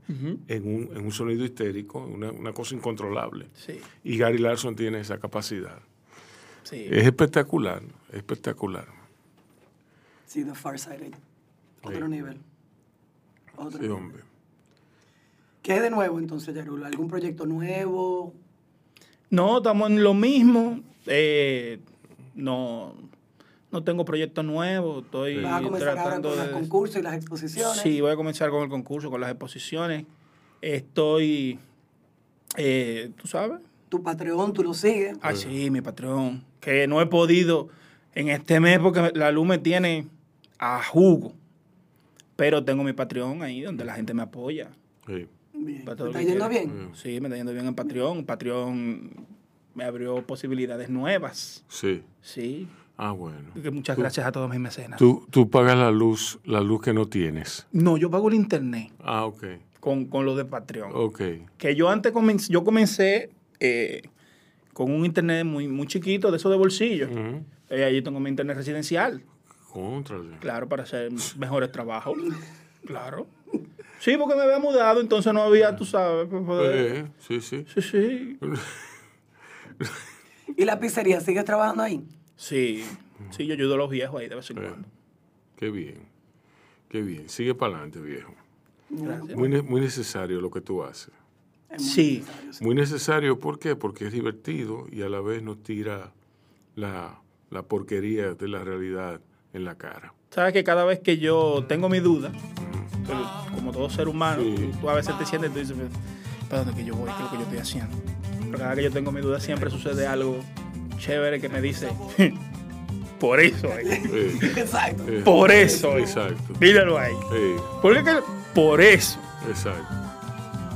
[SPEAKER 2] en, un, en un sonido histérico, una, una cosa incontrolable.
[SPEAKER 4] Sí,
[SPEAKER 2] Y Gary Larson tiene esa capacidad.
[SPEAKER 4] sí.
[SPEAKER 2] Es espectacular, espectacular.
[SPEAKER 3] Sí, The Far Side. eh. Otro
[SPEAKER 2] Sí.
[SPEAKER 3] nivel. Otro
[SPEAKER 2] Sí,
[SPEAKER 3] nivel.
[SPEAKER 2] hombre.
[SPEAKER 3] ¿Qué hay de nuevo entonces, Yarul? ¿Algún proyecto nuevo?
[SPEAKER 4] No, estamos en lo mismo. Eh, no, no tengo proyectos nuevos. Estoy
[SPEAKER 3] ¿Vas a comenzar ahora
[SPEAKER 4] tratando
[SPEAKER 3] con
[SPEAKER 4] de...
[SPEAKER 3] los concursos y las exposiciones?
[SPEAKER 4] Sí, voy a comenzar con el concurso, con las exposiciones. Estoy, eh, ¿tú sabes?
[SPEAKER 3] Tu Patreon, tú lo sigues.
[SPEAKER 4] Ah, sí, mi patrón. Que no he podido en este mes porque la luz me tiene a jugo. Pero tengo mi Patreon ahí donde la gente me apoya.
[SPEAKER 2] Sí.
[SPEAKER 3] Bien.
[SPEAKER 4] Para
[SPEAKER 3] ¿Te
[SPEAKER 4] todo
[SPEAKER 3] está yendo
[SPEAKER 4] quiera.
[SPEAKER 3] bien?
[SPEAKER 4] Sí, me está yendo bien en Patreon. Patreon me abrió posibilidades nuevas.
[SPEAKER 2] Sí.
[SPEAKER 4] Sí.
[SPEAKER 2] Ah, bueno.
[SPEAKER 4] Que muchas
[SPEAKER 2] Tú-
[SPEAKER 4] gracias a todos mis mecenas.
[SPEAKER 2] Tú, tú pagas la luz, la luz que no tienes.
[SPEAKER 4] No, yo pago el internet
[SPEAKER 2] Ah, ok.
[SPEAKER 4] con, con lo de Patreon.
[SPEAKER 2] Ok.
[SPEAKER 4] Que yo antes comencé, yo comencé eh, con un internet muy, muy chiquito, de eso de bolsillo.
[SPEAKER 2] Ujú.
[SPEAKER 4] Eh, ahí tengo mi internet residencial.
[SPEAKER 2] Contrale.
[SPEAKER 4] Claro, para hacer mejores trabajos. Claro. Sí, porque me había mudado, entonces no había, tú sabes, poder-
[SPEAKER 2] Eh, sí, sí.
[SPEAKER 4] Sí, sí.
[SPEAKER 3] ¿Y la pizzería? ¿Sigues trabajando ahí?
[SPEAKER 4] Sí, sí, yo ayudo a los viejos ahí de vez en
[SPEAKER 2] Eh,
[SPEAKER 4] cuando.
[SPEAKER 2] Qué bien. Qué bien. Sigue para adelante, viejo.
[SPEAKER 4] Gracias.
[SPEAKER 2] Muy, ne- muy necesario lo que tú haces.
[SPEAKER 3] Es muy
[SPEAKER 4] Sí.
[SPEAKER 3] necesario, sí.
[SPEAKER 2] Muy necesario, ¿por qué? Porque es divertido y a la vez nos tira la, la porquería de la realidad en la cara.
[SPEAKER 4] Sabes que cada vez que yo tengo mi duda, pero como todo ser humano,
[SPEAKER 2] Sí.
[SPEAKER 4] tú a veces te sientes y tú dices, ¿para dónde que yo voy? ¿Qué es lo que yo estoy haciendo? Pero cada vez que yo tengo mi duda siempre sucede algo chévere que me dice, por eso, eh,
[SPEAKER 3] Exacto.
[SPEAKER 4] por eso, eh.
[SPEAKER 2] Exacto.
[SPEAKER 4] míralo ahí.
[SPEAKER 2] Eh,
[SPEAKER 4] ¿Por qué que- Por eso.
[SPEAKER 2] exacto.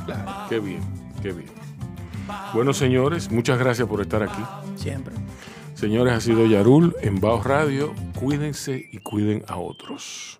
[SPEAKER 4] Claro,
[SPEAKER 2] Qué bien, qué bien. Bueno, señores, muchas gracias por estar aquí.
[SPEAKER 4] siempre.
[SPEAKER 2] Señores, ha sido Yarul en Baos Radio. Cuídense y cuiden a otros.